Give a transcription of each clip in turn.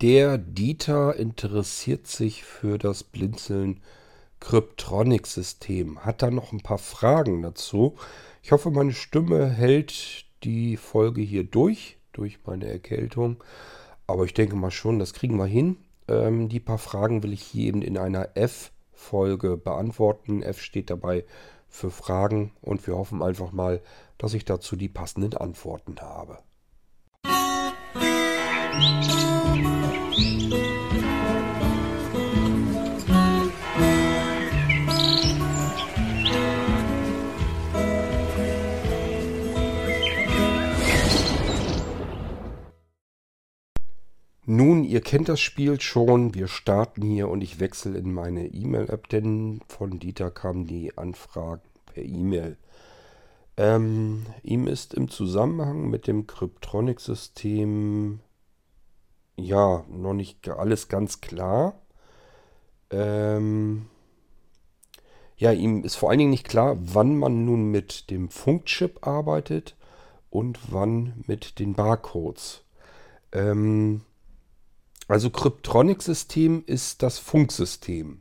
Der Dieter interessiert sich für das Blinzeln Kryptronic-System. Hat da noch ein paar Fragen dazu. Ich hoffe, meine Stimme hält die Folge hier durch, durch meine Erkältung. Aber ich denke mal schon, das kriegen wir hin. Ähm, die paar Fragen will ich hier eben in einer F-Folge beantworten. F steht dabei für Fragen und wir hoffen einfach mal, dass ich dazu die passenden Antworten habe. Nun, ihr kennt das Spiel schon. Wir starten hier und ich wechsle in meine E-Mail-App, denn von Dieter kam die Anfrage per E-Mail. Ähm, ihm ist im Zusammenhang mit dem Kryptronic-System ja noch nicht alles ganz klar. Ähm, ja, ihm ist vor allen Dingen nicht klar, wann man nun mit dem Funkchip arbeitet und wann mit den Barcodes. Ähm, also Kryptronic-System ist das Funksystem.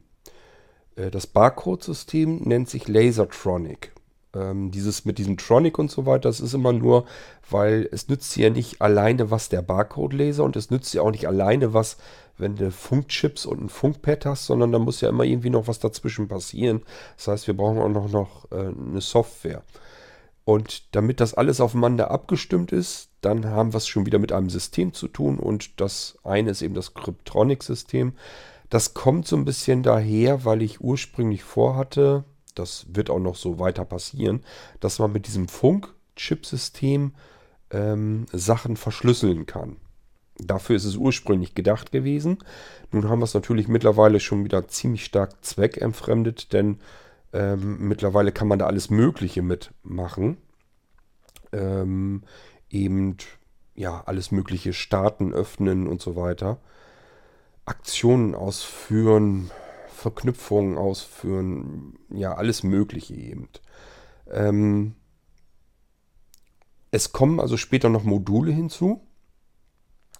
Äh, das Barcode-System nennt sich Lasertronic. Ähm, dieses mit diesem Tronic und so weiter, das ist immer nur, weil es nützt ja nicht alleine was der Barcode-Laser und es nützt ja auch nicht alleine was, wenn du Funkchips und ein Funkpad hast, sondern da muss ja immer irgendwie noch was dazwischen passieren. Das heißt, wir brauchen auch noch, noch äh, eine Software. Und damit das alles aufeinander abgestimmt ist, dann haben wir es schon wieder mit einem System zu tun. Und das eine ist eben das Kryptronic-System. Das kommt so ein bisschen daher, weil ich ursprünglich vorhatte, das wird auch noch so weiter passieren, dass man mit diesem Funk-Chip-System ähm, Sachen verschlüsseln kann. Dafür ist es ursprünglich gedacht gewesen. Nun haben wir es natürlich mittlerweile schon wieder ziemlich stark zweckentfremdet, denn ähm, mittlerweile kann man da alles Mögliche mitmachen. Ähm, eben, ja, alles Mögliche starten, öffnen und so weiter. Aktionen ausführen, Verknüpfungen ausführen, ja, alles Mögliche eben. Ähm, es kommen also später noch Module hinzu.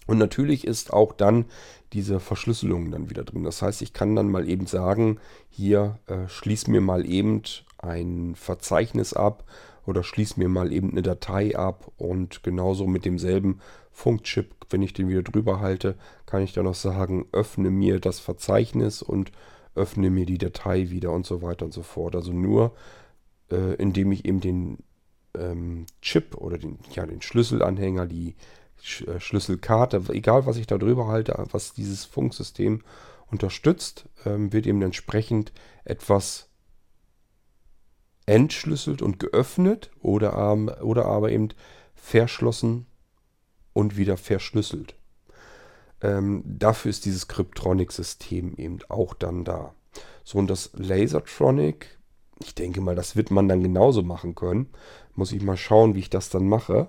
Und natürlich ist auch dann diese Verschlüsselung dann wieder drin. Das heißt, ich kann dann mal eben sagen, hier äh, schließ mir mal eben ein Verzeichnis ab oder schließ mir mal eben eine Datei ab und genauso mit demselben Funkchip, wenn ich den wieder drüber halte, kann ich dann noch sagen, öffne mir das Verzeichnis und öffne mir die Datei wieder und so weiter und so fort. Also nur äh, indem ich eben den ähm, Chip oder den, ja, den Schlüsselanhänger, die Schlüsselkarte, egal was ich da drüber halte, was dieses Funksystem unterstützt, ähm, wird eben entsprechend etwas entschlüsselt und geöffnet oder, oder aber eben verschlossen und wieder verschlüsselt. Ähm, dafür ist dieses Cryptronic-System eben auch dann da. So, und das Lasertronic, ich denke mal, das wird man dann genauso machen können. Muss ich mal schauen, wie ich das dann mache.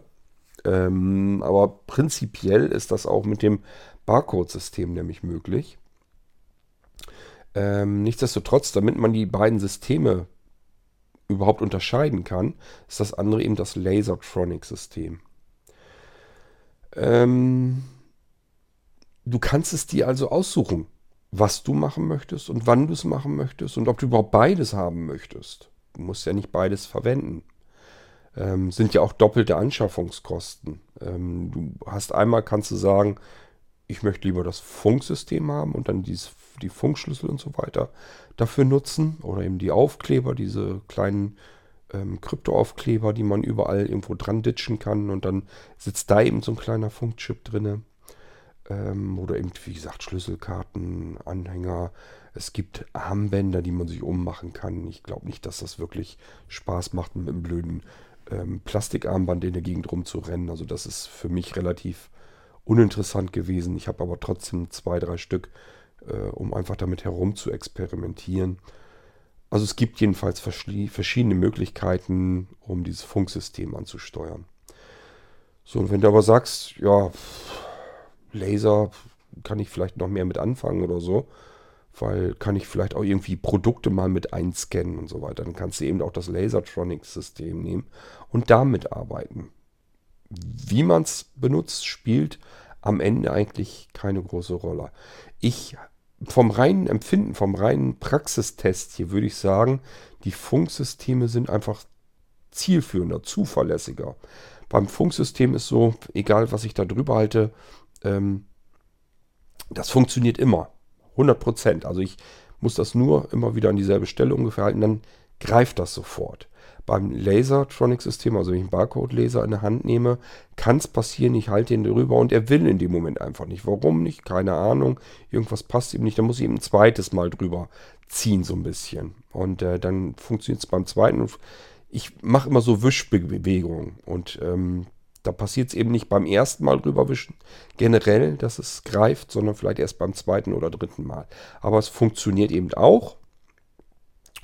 Ähm, aber prinzipiell ist das auch mit dem Barcode-System nämlich möglich. Ähm, nichtsdestotrotz, damit man die beiden Systeme überhaupt unterscheiden kann, ist das andere eben das Lasertronic-System. Ähm, du kannst es dir also aussuchen, was du machen möchtest und wann du es machen möchtest und ob du überhaupt beides haben möchtest. Du musst ja nicht beides verwenden ähm, sind ja auch doppelte Anschaffungskosten. Ähm, du hast einmal, kannst du sagen, ich möchte lieber das Funksystem haben und dann dieses, die Funkschlüssel und so weiter dafür nutzen. Oder eben die Aufkleber, diese kleinen ähm, Kryptoaufkleber, die man überall irgendwo dran ditchen kann. Und dann sitzt da eben so ein kleiner Funkchip drin. Ähm, oder eben, wie gesagt, Schlüsselkarten, Anhänger. Es gibt Armbänder, die man sich ummachen kann. Ich glaube nicht, dass das wirklich Spaß macht mit einem blöden ähm, Plastikarmband in der Gegend rumzurennen. Also das ist für mich relativ uninteressant gewesen. Ich habe aber trotzdem zwei, drei Stück, äh, um einfach damit herum zu experimentieren. Also es gibt jedenfalls verschiedene Möglichkeiten, um dieses Funksystem anzusteuern. So, und wenn du aber sagst, ja, Laser kann ich vielleicht noch mehr mit anfangen oder so, weil kann ich vielleicht auch irgendwie Produkte mal mit einscannen und so weiter. Dann kannst du eben auch das Lasertronics-System nehmen und damit arbeiten. Wie man es benutzt, spielt am Ende eigentlich keine große Rolle. Ich vom reinen Empfinden, vom reinen Praxistest hier würde ich sagen, die Funksysteme sind einfach zielführender, zuverlässiger. Beim Funksystem ist so, egal was ich da drüber halte, ähm, das funktioniert immer. 100 Prozent. Also ich muss das nur immer wieder an dieselbe Stelle ungefähr halten, dann greift das sofort. Beim Lasertronic-System, also wenn ich einen Barcode-Laser in der Hand nehme, kann es passieren, ich halte ihn drüber und er will in dem Moment einfach nicht. Warum nicht? Keine Ahnung. Irgendwas passt ihm nicht. Dann muss ich ihm ein zweites Mal drüber ziehen, so ein bisschen. Und äh, dann funktioniert es beim zweiten. Ich mache immer so Wischbewegungen und ähm, da passiert es eben nicht beim ersten Mal drüber wischen, generell, dass es greift, sondern vielleicht erst beim zweiten oder dritten Mal. Aber es funktioniert eben auch.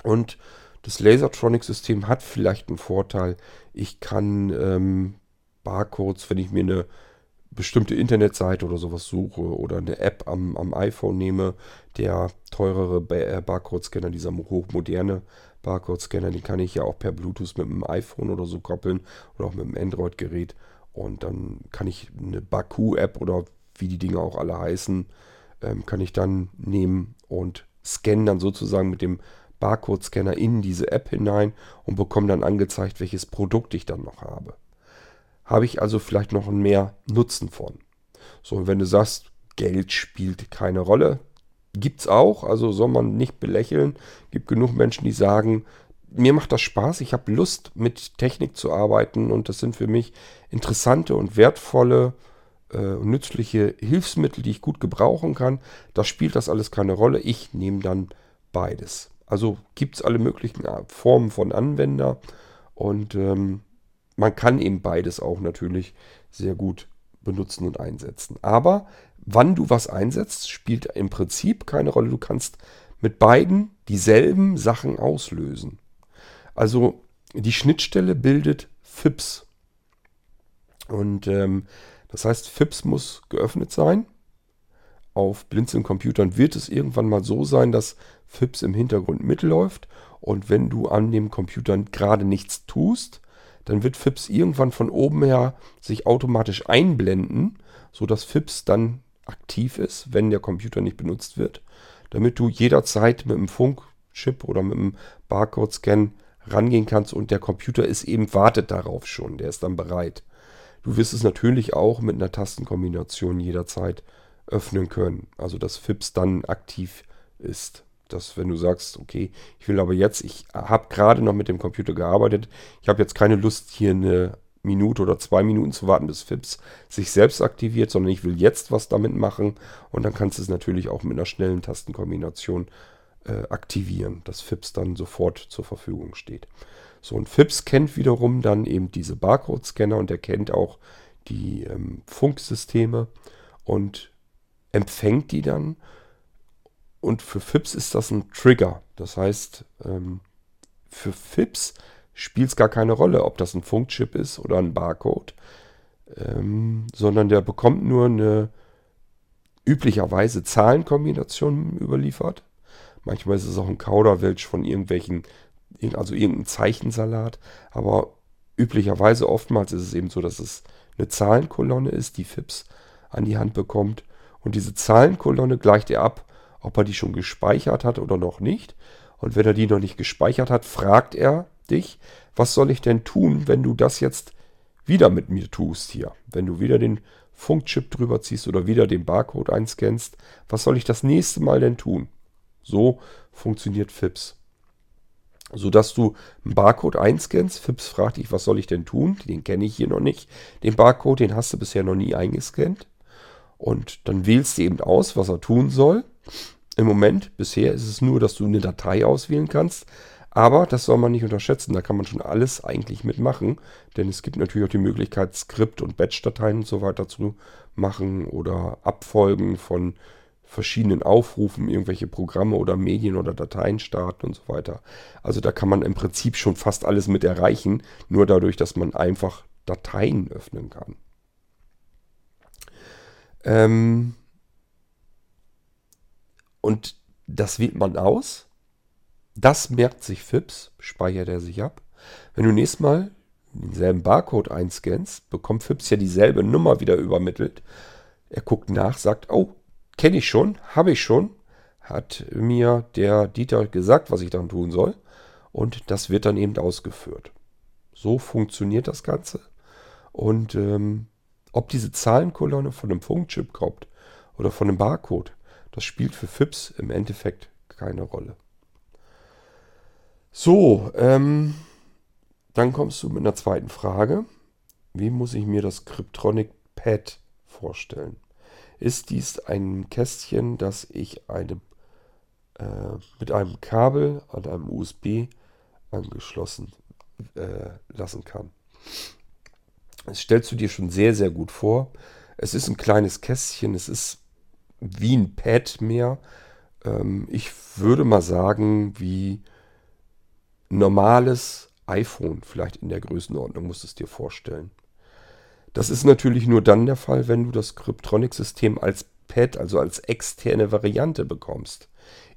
Und das Lasertronic-System hat vielleicht einen Vorteil. Ich kann ähm, Barcodes, wenn ich mir eine bestimmte Internetseite oder sowas suche oder eine App am, am iPhone nehme, der teurere äh, Barcode-Scanner, dieser hochmoderne Barcode-Scanner, den kann ich ja auch per Bluetooth mit dem iPhone oder so koppeln oder auch mit dem Android-Gerät. Und dann kann ich eine Baku-App oder wie die Dinge auch alle heißen, ähm, kann ich dann nehmen und scannen dann sozusagen mit dem Barcode-Scanner in diese App hinein und bekomme dann angezeigt, welches Produkt ich dann noch habe. Habe ich also vielleicht noch mehr Nutzen von. So, wenn du sagst, Geld spielt keine Rolle, gibt es auch, also soll man nicht belächeln. Gibt genug Menschen, die sagen, mir macht das Spaß, ich habe Lust mit Technik zu arbeiten und das sind für mich interessante und wertvolle äh, und nützliche Hilfsmittel, die ich gut gebrauchen kann. Da spielt das alles keine Rolle. Ich nehme dann beides. Also gibt es alle möglichen Formen von Anwender und ähm, man kann eben beides auch natürlich sehr gut benutzen und einsetzen. Aber wann du was einsetzt, spielt im Prinzip keine Rolle. Du kannst mit beiden dieselben Sachen auslösen. Also die Schnittstelle bildet FIPS. Und ähm, das heißt, FIPS muss geöffnet sein. Auf Blinzeln-Computern wird es irgendwann mal so sein, dass FIPS im Hintergrund mitläuft. Und wenn du an dem Computer gerade nichts tust, dann wird FIPS irgendwann von oben her sich automatisch einblenden, sodass FIPS dann aktiv ist, wenn der Computer nicht benutzt wird, damit du jederzeit mit dem Funkchip oder mit dem Barcode-Scan rangehen kannst und der Computer ist eben wartet darauf schon, der ist dann bereit. Du wirst es natürlich auch mit einer Tastenkombination jederzeit öffnen können, also dass FIPS dann aktiv ist dass wenn du sagst, okay, ich will aber jetzt, ich habe gerade noch mit dem Computer gearbeitet, ich habe jetzt keine Lust, hier eine Minute oder zwei Minuten zu warten, bis FIPS sich selbst aktiviert, sondern ich will jetzt was damit machen und dann kannst du es natürlich auch mit einer schnellen Tastenkombination äh, aktivieren, dass FIPS dann sofort zur Verfügung steht. So, und FIPS kennt wiederum dann eben diese Barcode-Scanner und er kennt auch die ähm, Funksysteme und empfängt die dann und für FIPS ist das ein Trigger. Das heißt, ähm, für FIPS spielt es gar keine Rolle, ob das ein Funkchip ist oder ein Barcode, ähm, sondern der bekommt nur eine üblicherweise Zahlenkombination überliefert. Manchmal ist es auch ein Kauderwelsch von irgendwelchen, also irgendein Zeichensalat, aber üblicherweise oftmals ist es eben so, dass es eine Zahlenkolonne ist, die FIPS an die Hand bekommt. Und diese Zahlenkolonne gleicht er ab ob er die schon gespeichert hat oder noch nicht. Und wenn er die noch nicht gespeichert hat, fragt er dich, was soll ich denn tun, wenn du das jetzt wieder mit mir tust hier? Wenn du wieder den Funkchip drüber ziehst oder wieder den Barcode einscannst, was soll ich das nächste Mal denn tun? So funktioniert FIPS. Sodass du einen Barcode einscannst, FIPS fragt dich, was soll ich denn tun? Den kenne ich hier noch nicht. Den Barcode, den hast du bisher noch nie eingescannt. Und dann wählst du eben aus, was er tun soll. Im Moment, bisher ist es nur, dass du eine Datei auswählen kannst. Aber das soll man nicht unterschätzen. Da kann man schon alles eigentlich mitmachen. Denn es gibt natürlich auch die Möglichkeit, Skript- und Batch-Dateien und so weiter zu machen oder Abfolgen von verschiedenen Aufrufen, irgendwelche Programme oder Medien oder Dateien starten und so weiter. Also da kann man im Prinzip schon fast alles mit erreichen, nur dadurch, dass man einfach Dateien öffnen kann. Ähm, und das wählt man aus. Das merkt sich FIPS, speichert er sich ab. Wenn du nächstes Mal denselben Barcode einscannst, bekommt FIPS ja dieselbe Nummer wieder übermittelt. Er guckt nach, sagt, oh, kenne ich schon, habe ich schon, hat mir der Dieter gesagt, was ich dann tun soll. Und das wird dann eben ausgeführt. So funktioniert das Ganze. Und ähm, ob diese Zahlenkolonne von einem Funkchip kommt oder von einem Barcode, das spielt für FIPS im Endeffekt keine Rolle. So, ähm, dann kommst du mit einer zweiten Frage. Wie muss ich mir das Cryptronic Pad vorstellen? Ist dies ein Kästchen, das ich eine, äh, mit einem Kabel an einem USB angeschlossen äh, lassen kann? Das stellst du dir schon sehr, sehr gut vor. Es ist ein kleines Kästchen, es ist wie ein Pad mehr. Ähm, ich würde mal sagen, wie normales iPhone, vielleicht in der Größenordnung, musst du es dir vorstellen. Das ist natürlich nur dann der Fall, wenn du das Cryptronic-System als Pad, also als externe Variante bekommst.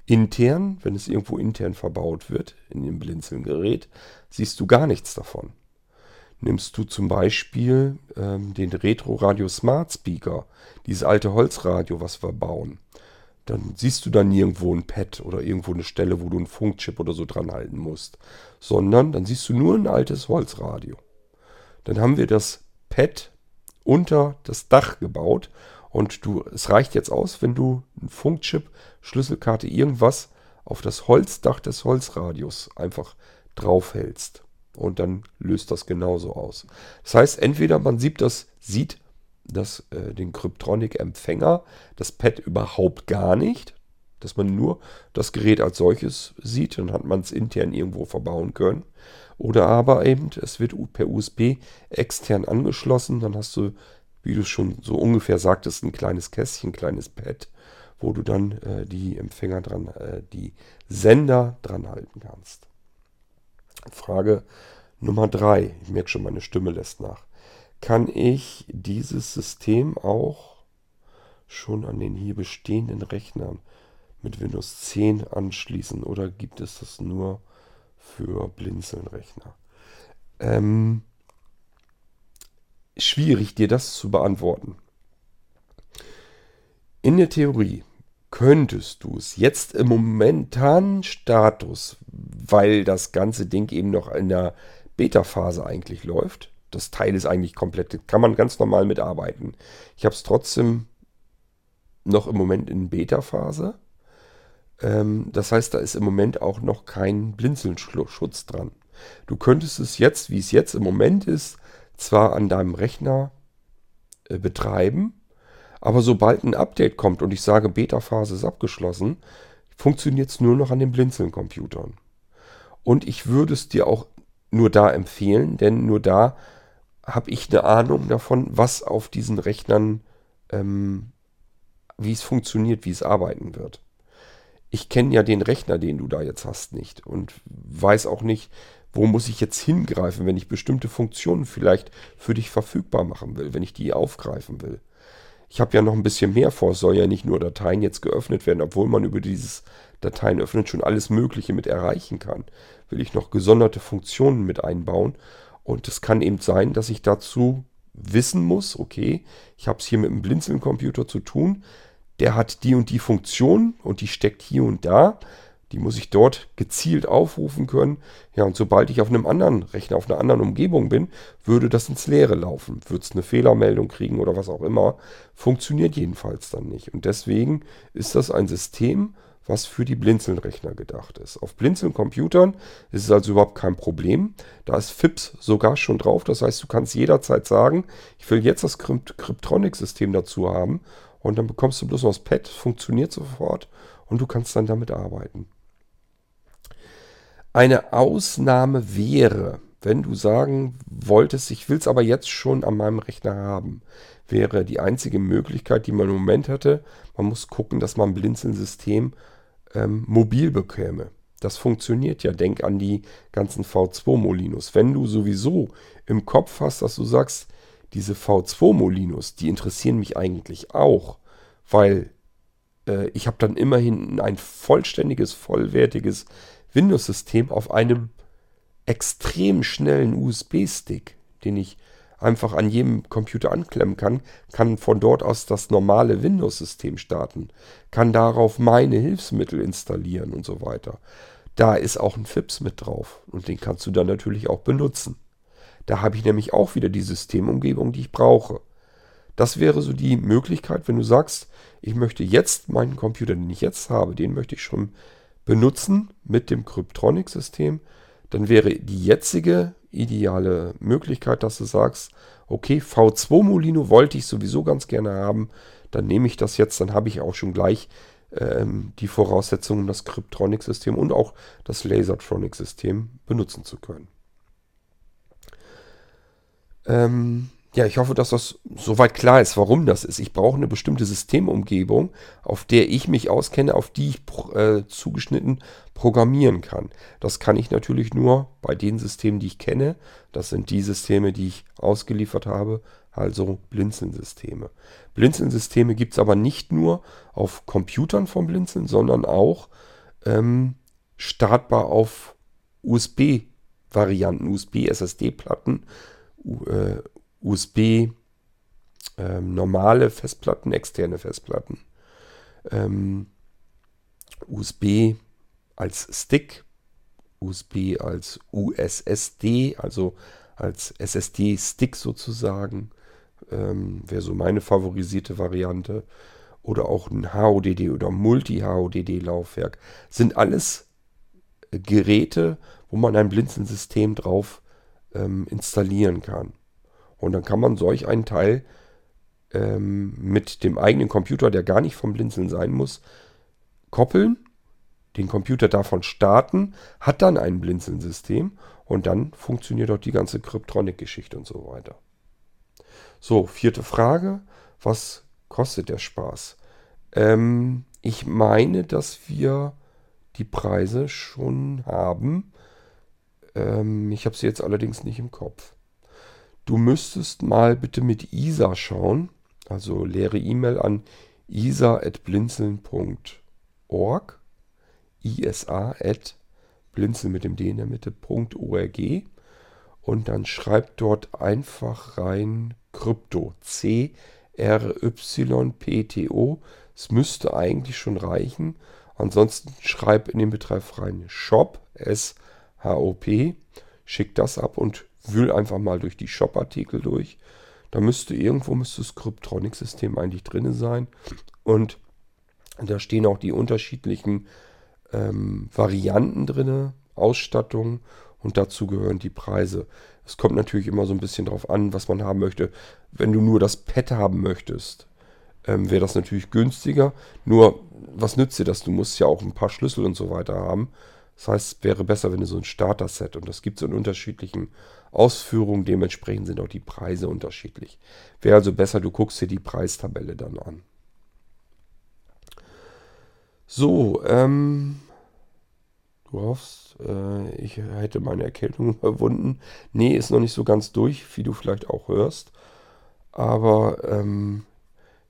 Intern, wenn es irgendwo intern verbaut wird, in dem Blinzeln-Gerät, siehst du gar nichts davon. Nimmst du zum Beispiel ähm, den Retro Radio Smart Speaker, dieses alte Holzradio, was wir bauen, dann siehst du da nirgendwo ein Pad oder irgendwo eine Stelle, wo du einen Funkchip oder so dran halten musst, sondern dann siehst du nur ein altes Holzradio. Dann haben wir das Pad unter das Dach gebaut und du, es reicht jetzt aus, wenn du einen Funkchip, Schlüsselkarte, irgendwas auf das Holzdach des Holzradios einfach draufhältst. Und dann löst das genauso aus. Das heißt, entweder man sieht das, sieht das, äh, den Cryptronic-Empfänger, das Pad überhaupt gar nicht, dass man nur das Gerät als solches sieht, dann hat man es intern irgendwo verbauen können. Oder aber eben, es wird per USB extern angeschlossen, dann hast du, wie du schon so ungefähr sagtest, ein kleines Kästchen, ein kleines Pad, wo du dann äh, die Empfänger dran, äh, die Sender dran halten kannst. Frage Nummer drei. Ich merke schon, meine Stimme lässt nach kann ich dieses System auch schon an den hier bestehenden Rechnern mit Windows 10 anschließen oder gibt es das nur für Blinzeln-Rechner? Ähm, schwierig dir das zu beantworten. In der Theorie könntest du es jetzt im momentanen Status, weil das ganze Ding eben noch in der Beta-Phase eigentlich läuft, das Teil ist eigentlich komplett, kann man ganz normal mitarbeiten. Ich habe es trotzdem noch im Moment in Beta-Phase. Ähm, das heißt, da ist im Moment auch noch kein Blinzelschutz dran. Du könntest es jetzt, wie es jetzt im Moment ist, zwar an deinem Rechner äh, betreiben, aber sobald ein Update kommt und ich sage, Beta-Phase ist abgeschlossen, funktioniert es nur noch an den Blinzeln-Computern. Und ich würde es dir auch nur da empfehlen, denn nur da habe ich eine Ahnung davon, was auf diesen Rechnern, ähm, wie es funktioniert, wie es arbeiten wird. Ich kenne ja den Rechner, den du da jetzt hast, nicht und weiß auch nicht, wo muss ich jetzt hingreifen, wenn ich bestimmte Funktionen vielleicht für dich verfügbar machen will, wenn ich die aufgreifen will. Ich habe ja noch ein bisschen mehr vor. Soll ja nicht nur Dateien jetzt geöffnet werden, obwohl man über dieses Dateien öffnen schon alles Mögliche mit erreichen kann. Will ich noch gesonderte Funktionen mit einbauen und es kann eben sein, dass ich dazu wissen muss, okay, ich habe es hier mit einem Blinzeln-Computer zu tun, der hat die und die Funktion und die steckt hier und da. Die muss ich dort gezielt aufrufen können. Ja, und sobald ich auf einem anderen Rechner, auf einer anderen Umgebung bin, würde das ins Leere laufen. Würde es eine Fehlermeldung kriegen oder was auch immer. Funktioniert jedenfalls dann nicht. Und deswegen ist das ein System, was für die Blinzeln-Rechner gedacht ist. Auf Blinzeln-Computern ist es also überhaupt kein Problem. Da ist FIPS sogar schon drauf. Das heißt, du kannst jederzeit sagen, ich will jetzt das Cryptronic-System dazu haben. Und dann bekommst du bloß noch das Pad, funktioniert sofort und du kannst dann damit arbeiten. Eine Ausnahme wäre, wenn du sagen wolltest, ich will es aber jetzt schon an meinem Rechner haben, wäre die einzige Möglichkeit, die man im Moment hätte. Man muss gucken, dass man Blinzeln-System ähm, mobil bekäme. Das funktioniert ja. Denk an die ganzen V2-Molinos. Wenn du sowieso im Kopf hast, dass du sagst, diese V2-Molinos, die interessieren mich eigentlich auch, weil äh, ich habe dann immerhin ein vollständiges, vollwertiges Windows-System auf einem extrem schnellen USB-Stick, den ich einfach an jedem Computer anklemmen kann, kann von dort aus das normale Windows-System starten, kann darauf meine Hilfsmittel installieren und so weiter. Da ist auch ein FIPS mit drauf und den kannst du dann natürlich auch benutzen. Da habe ich nämlich auch wieder die Systemumgebung, die ich brauche. Das wäre so die Möglichkeit, wenn du sagst, ich möchte jetzt meinen Computer, den ich jetzt habe, den möchte ich schon benutzen mit dem Cryptronic-System, dann wäre die jetzige ideale Möglichkeit, dass du sagst, okay, V2 Molino wollte ich sowieso ganz gerne haben, dann nehme ich das jetzt, dann habe ich auch schon gleich ähm, die Voraussetzungen, das Cryptronic-System und auch das Lasertronic-System benutzen zu können. Ähm, ja, ich hoffe, dass das soweit klar ist, warum das ist. Ich brauche eine bestimmte Systemumgebung, auf der ich mich auskenne, auf die ich äh, zugeschnitten programmieren kann. Das kann ich natürlich nur bei den Systemen, die ich kenne. Das sind die Systeme, die ich ausgeliefert habe, also Blinzeln-Systeme. Blinzeln-Systeme gibt es aber nicht nur auf Computern vom Blinzeln, sondern auch ähm, startbar auf USB-Varianten, USB-SSD-Platten, USB, ähm, normale Festplatten, externe Festplatten, ähm, USB als Stick, USB als USSD, also als SSD-Stick sozusagen, ähm, wäre so meine favorisierte Variante. Oder auch ein HODD oder Multi-HODD-Laufwerk. Sind alles Geräte, wo man ein Blinzensystem drauf ähm, installieren kann. Und dann kann man solch einen Teil ähm, mit dem eigenen Computer, der gar nicht vom Blinzeln sein muss, koppeln, den Computer davon starten, hat dann ein Blinzeln-System und dann funktioniert auch die ganze Kryptronic-Geschichte und so weiter. So, vierte Frage. Was kostet der Spaß? Ähm, ich meine, dass wir die Preise schon haben. Ähm, ich habe sie jetzt allerdings nicht im Kopf. Du müsstest mal bitte mit Isa schauen. Also leere E-Mail an isa.blinzeln.org. isa at blinzeln mit dem D in der Mitte, .org. Und dann schreibt dort einfach rein Krypto. C-R-Y-P-T-O. Es müsste eigentlich schon reichen. Ansonsten schreib in den Betreff rein Shop, S-H-O-P. Schick das ab und wühl einfach mal durch die Shop-Artikel durch. Da müsste irgendwo müsste das Cryptronic-System eigentlich drin sein. Und da stehen auch die unterschiedlichen ähm, Varianten drin, Ausstattung und dazu gehören die Preise. Es kommt natürlich immer so ein bisschen drauf an, was man haben möchte. Wenn du nur das Pad haben möchtest, ähm, wäre das natürlich günstiger. Nur, was nützt dir das? Du musst ja auch ein paar Schlüssel und so weiter haben. Das heißt, es wäre besser, wenn du so ein Starter-Set und das gibt es in unterschiedlichen Ausführungen. Dementsprechend sind auch die Preise unterschiedlich. Wäre also besser, du guckst dir die Preistabelle dann an. So, ähm, du hoffst, äh, ich hätte meine Erkältung überwunden. Nee, ist noch nicht so ganz durch, wie du vielleicht auch hörst. Aber, ähm,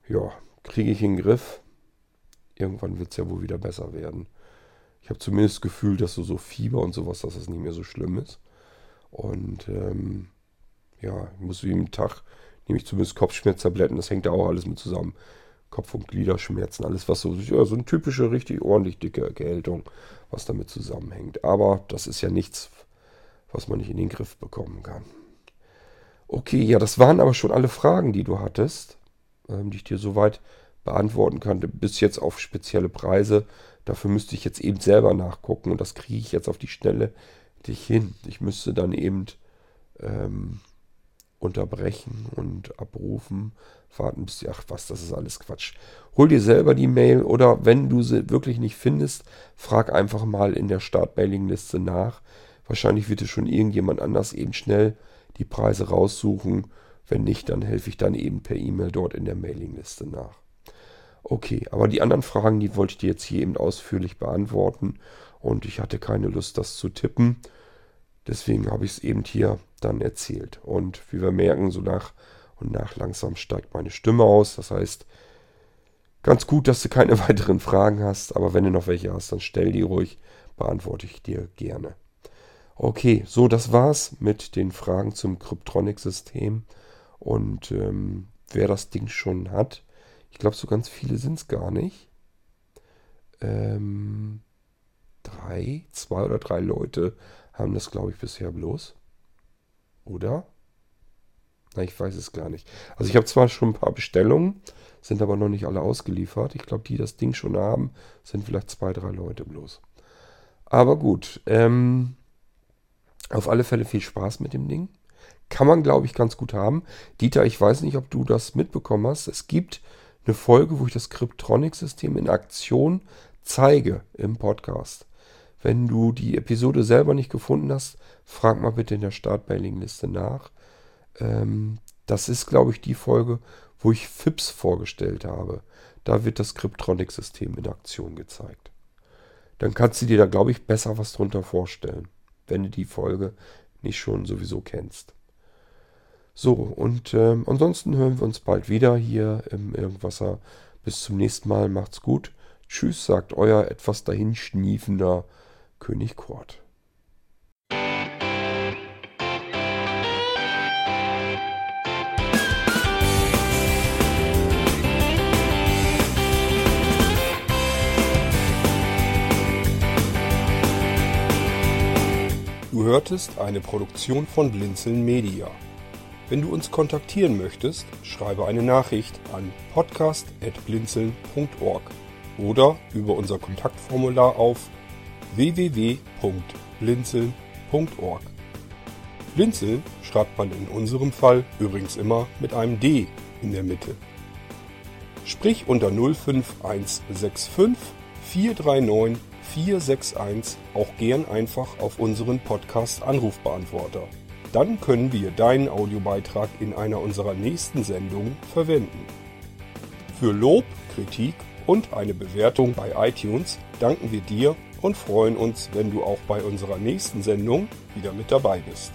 ja, kriege ich in den Griff. Irgendwann wird es ja wohl wieder besser werden. Ich habe zumindest das Gefühl, dass so, so Fieber und sowas, dass es nicht mehr so schlimm ist. Und ähm, ja, ich muss jeden Tag, nehme ich zumindest Kopfschmerztabletten, das hängt ja auch alles mit zusammen. Kopf- und Gliederschmerzen, alles was so, ja, so eine typische, richtig ordentlich dicke Erkältung, was damit zusammenhängt. Aber das ist ja nichts, was man nicht in den Griff bekommen kann. Okay, ja, das waren aber schon alle Fragen, die du hattest, ähm, die ich dir soweit beantworten konnte, bis jetzt auf spezielle Preise. Dafür müsste ich jetzt eben selber nachgucken und das kriege ich jetzt auf die Schnelle nicht hin. Ich müsste dann eben ähm, unterbrechen und abrufen, warten bis die, ach was, das ist alles Quatsch. Hol dir selber die Mail oder wenn du sie wirklich nicht findest, frag einfach mal in der Start-Mailing-Liste nach. Wahrscheinlich wird es schon irgendjemand anders eben schnell die Preise raussuchen. Wenn nicht, dann helfe ich dann eben per E-Mail dort in der Mailingliste nach. Okay, aber die anderen Fragen, die wollte ich dir jetzt hier eben ausführlich beantworten und ich hatte keine Lust, das zu tippen. Deswegen habe ich es eben hier dann erzählt. Und wie wir merken, so nach und nach langsam steigt meine Stimme aus. Das heißt, ganz gut, dass du keine weiteren Fragen hast, aber wenn du noch welche hast, dann stell die ruhig, beantworte ich dir gerne. Okay, so das war's mit den Fragen zum Cryptronic-System. Und ähm, wer das Ding schon hat, ich glaube, so ganz viele sind es gar nicht. Ähm, drei, zwei oder drei Leute haben das, glaube ich, bisher bloß. Oder? Na, ich weiß es gar nicht. Also ich habe zwar schon ein paar Bestellungen, sind aber noch nicht alle ausgeliefert. Ich glaube, die das Ding schon haben, sind vielleicht zwei, drei Leute bloß. Aber gut. Ähm, auf alle Fälle viel Spaß mit dem Ding. Kann man, glaube ich, ganz gut haben. Dieter, ich weiß nicht, ob du das mitbekommen hast. Es gibt eine Folge, wo ich das Cryptronic-System in Aktion zeige im Podcast. Wenn du die Episode selber nicht gefunden hast, frag mal bitte in der Startmailing-Liste nach. Ähm, das ist, glaube ich, die Folge, wo ich FIPS vorgestellt habe. Da wird das Cryptronic-System in Aktion gezeigt. Dann kannst du dir da, glaube ich, besser was drunter vorstellen, wenn du die Folge nicht schon sowieso kennst. So, und äh, ansonsten hören wir uns bald wieder hier im Irgendwasser. Bis zum nächsten Mal, macht's gut. Tschüss, sagt euer etwas dahinschniefender König Kort. Du hörtest eine Produktion von Blinzeln Media. Wenn du uns kontaktieren möchtest, schreibe eine Nachricht an podcast.blinzeln.org oder über unser Kontaktformular auf www.blinzeln.org. Blinzeln schreibt man in unserem Fall übrigens immer mit einem D in der Mitte. Sprich unter 05165 439 461 auch gern einfach auf unseren Podcast Anrufbeantworter. Dann können wir deinen Audiobeitrag in einer unserer nächsten Sendungen verwenden. Für Lob, Kritik und eine Bewertung bei iTunes danken wir dir und freuen uns, wenn du auch bei unserer nächsten Sendung wieder mit dabei bist.